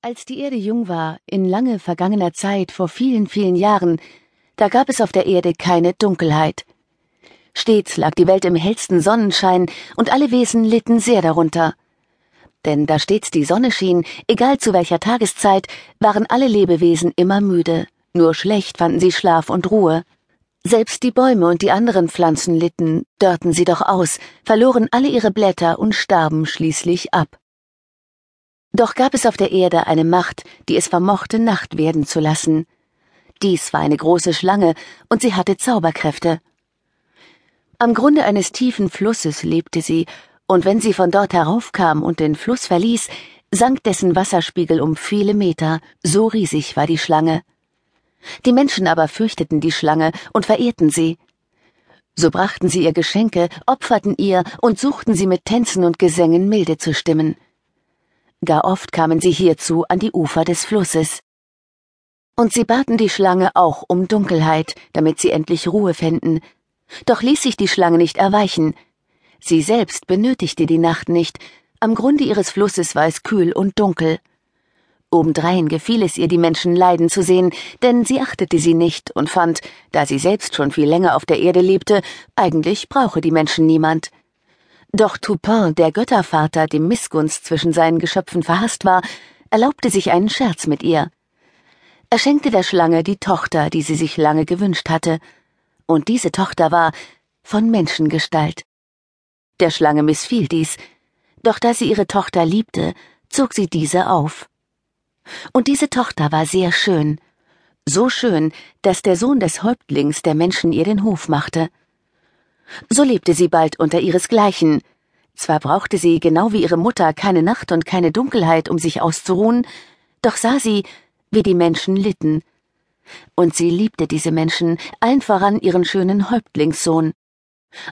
Als die Erde jung war, in lange vergangener Zeit, vor vielen, vielen Jahren, da gab es auf der Erde keine Dunkelheit. Stets lag die Welt im hellsten Sonnenschein, und alle Wesen litten sehr darunter. Denn da stets die Sonne schien, egal zu welcher Tageszeit, waren alle Lebewesen immer müde, nur schlecht fanden sie Schlaf und Ruhe. Selbst die Bäume und die anderen Pflanzen litten, dörrten sie doch aus, verloren alle ihre Blätter und starben schließlich ab. Doch gab es auf der Erde eine Macht, die es vermochte, Nacht werden zu lassen. Dies war eine große Schlange, und sie hatte Zauberkräfte. Am Grunde eines tiefen Flusses lebte sie, und wenn sie von dort heraufkam und den Fluss verließ, sank dessen Wasserspiegel um viele Meter, so riesig war die Schlange. Die Menschen aber fürchteten die Schlange und verehrten sie. So brachten sie ihr Geschenke, opferten ihr und suchten sie mit Tänzen und Gesängen milde zu stimmen. Gar oft kamen sie hierzu an die Ufer des Flusses. Und sie baten die Schlange auch um Dunkelheit, damit sie endlich Ruhe fänden. Doch ließ sich die Schlange nicht erweichen. Sie selbst benötigte die Nacht nicht, am Grunde ihres Flusses war es kühl und dunkel. Obendrein gefiel es ihr, die Menschen leiden zu sehen, denn sie achtete sie nicht und fand, da sie selbst schon viel länger auf der Erde lebte, eigentlich brauche die Menschen niemand. Doch Toupin, der Göttervater, dem Missgunst zwischen seinen Geschöpfen verhasst war, erlaubte sich einen Scherz mit ihr. Er schenkte der Schlange die Tochter, die sie sich lange gewünscht hatte, und diese Tochter war von Menschengestalt. Der Schlange missfiel dies, doch da sie ihre Tochter liebte, zog sie diese auf. Und diese Tochter war sehr schön, so schön, dass der Sohn des Häuptlings der Menschen ihr den Hof machte. So lebte sie bald unter ihresgleichen. Zwar brauchte sie, genau wie ihre Mutter, keine Nacht und keine Dunkelheit, um sich auszuruhen, doch sah sie, wie die Menschen litten. Und sie liebte diese Menschen, allen voran ihren schönen Häuptlingssohn.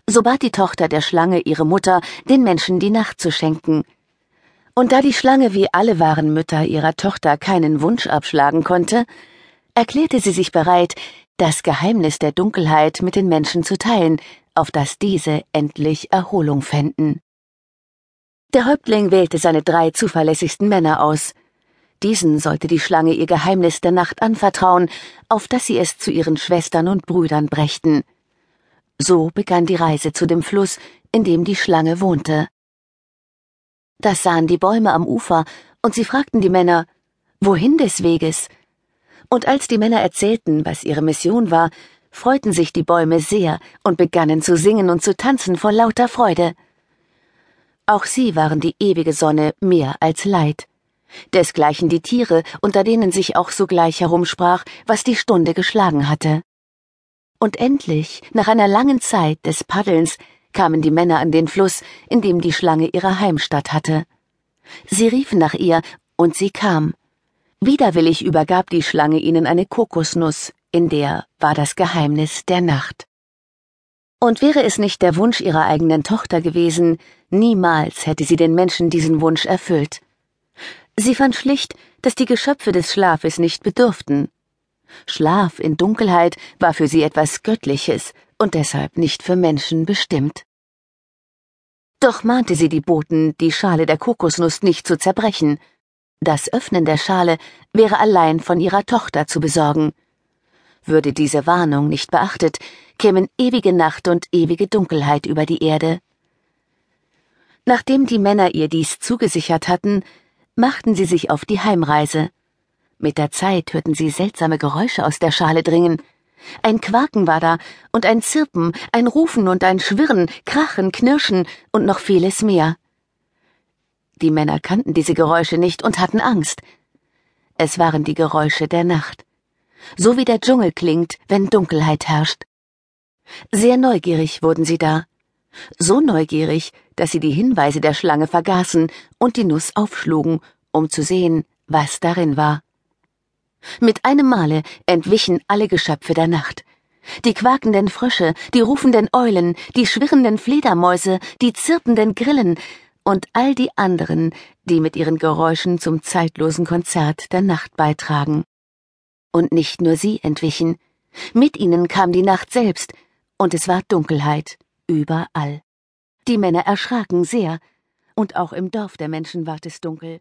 So bat die Tochter der Schlange ihre Mutter, den Menschen die Nacht zu schenken. Und da die Schlange wie alle wahren Mütter ihrer Tochter keinen Wunsch abschlagen konnte, erklärte sie sich bereit, das Geheimnis der Dunkelheit mit den Menschen zu teilen, auf dass diese endlich Erholung fänden. Der Häuptling wählte seine drei zuverlässigsten Männer aus. Diesen sollte die Schlange ihr Geheimnis der Nacht anvertrauen, auf dass sie es zu ihren Schwestern und Brüdern brächten. So begann die Reise zu dem Fluss, in dem die Schlange wohnte. Das sahen die Bäume am Ufer, und sie fragten die Männer, wohin des Weges? Und als die Männer erzählten, was ihre Mission war, freuten sich die Bäume sehr und begannen zu singen und zu tanzen vor lauter Freude. Auch sie waren die ewige Sonne mehr als Leid. Desgleichen die Tiere, unter denen sich auch sogleich herumsprach, was die Stunde geschlagen hatte. Und endlich, nach einer langen Zeit des Paddelns, kamen die Männer an den Fluss, in dem die Schlange ihre Heimstatt hatte. Sie riefen nach ihr, und sie kam. Widerwillig übergab die Schlange ihnen eine Kokosnuss, in der war das Geheimnis der Nacht. Und wäre es nicht der Wunsch ihrer eigenen Tochter gewesen, niemals hätte sie den Menschen diesen Wunsch erfüllt. Sie fand schlicht, dass die Geschöpfe des Schlafes nicht bedürften. Schlaf in Dunkelheit war für sie etwas Göttliches und deshalb nicht für Menschen bestimmt. Doch mahnte sie die Boten, die Schale der Kokosnuss nicht zu zerbrechen. Das Öffnen der Schale wäre allein von ihrer Tochter zu besorgen. Würde diese Warnung nicht beachtet, kämen ewige Nacht und ewige Dunkelheit über die Erde. Nachdem die Männer ihr dies zugesichert hatten, machten sie sich auf die Heimreise. Mit der Zeit hörten sie seltsame Geräusche aus der Schale dringen. Ein Quaken war da, und ein Zirpen, ein Rufen und ein Schwirren, Krachen, Knirschen und noch vieles mehr. Die Männer kannten diese Geräusche nicht und hatten Angst. Es waren die Geräusche der Nacht so wie der Dschungel klingt, wenn Dunkelheit herrscht. Sehr neugierig wurden sie da. So neugierig, dass sie die Hinweise der Schlange vergaßen und die Nuss aufschlugen, um zu sehen, was darin war. Mit einem Male entwichen alle Geschöpfe der Nacht. Die quakenden Frösche, die rufenden Eulen, die schwirrenden Fledermäuse, die zirpenden Grillen und all die anderen, die mit ihren Geräuschen zum zeitlosen Konzert der Nacht beitragen. Und nicht nur sie entwichen, mit ihnen kam die Nacht selbst, und es war Dunkelheit überall. Die Männer erschraken sehr, und auch im Dorf der Menschen ward es dunkel.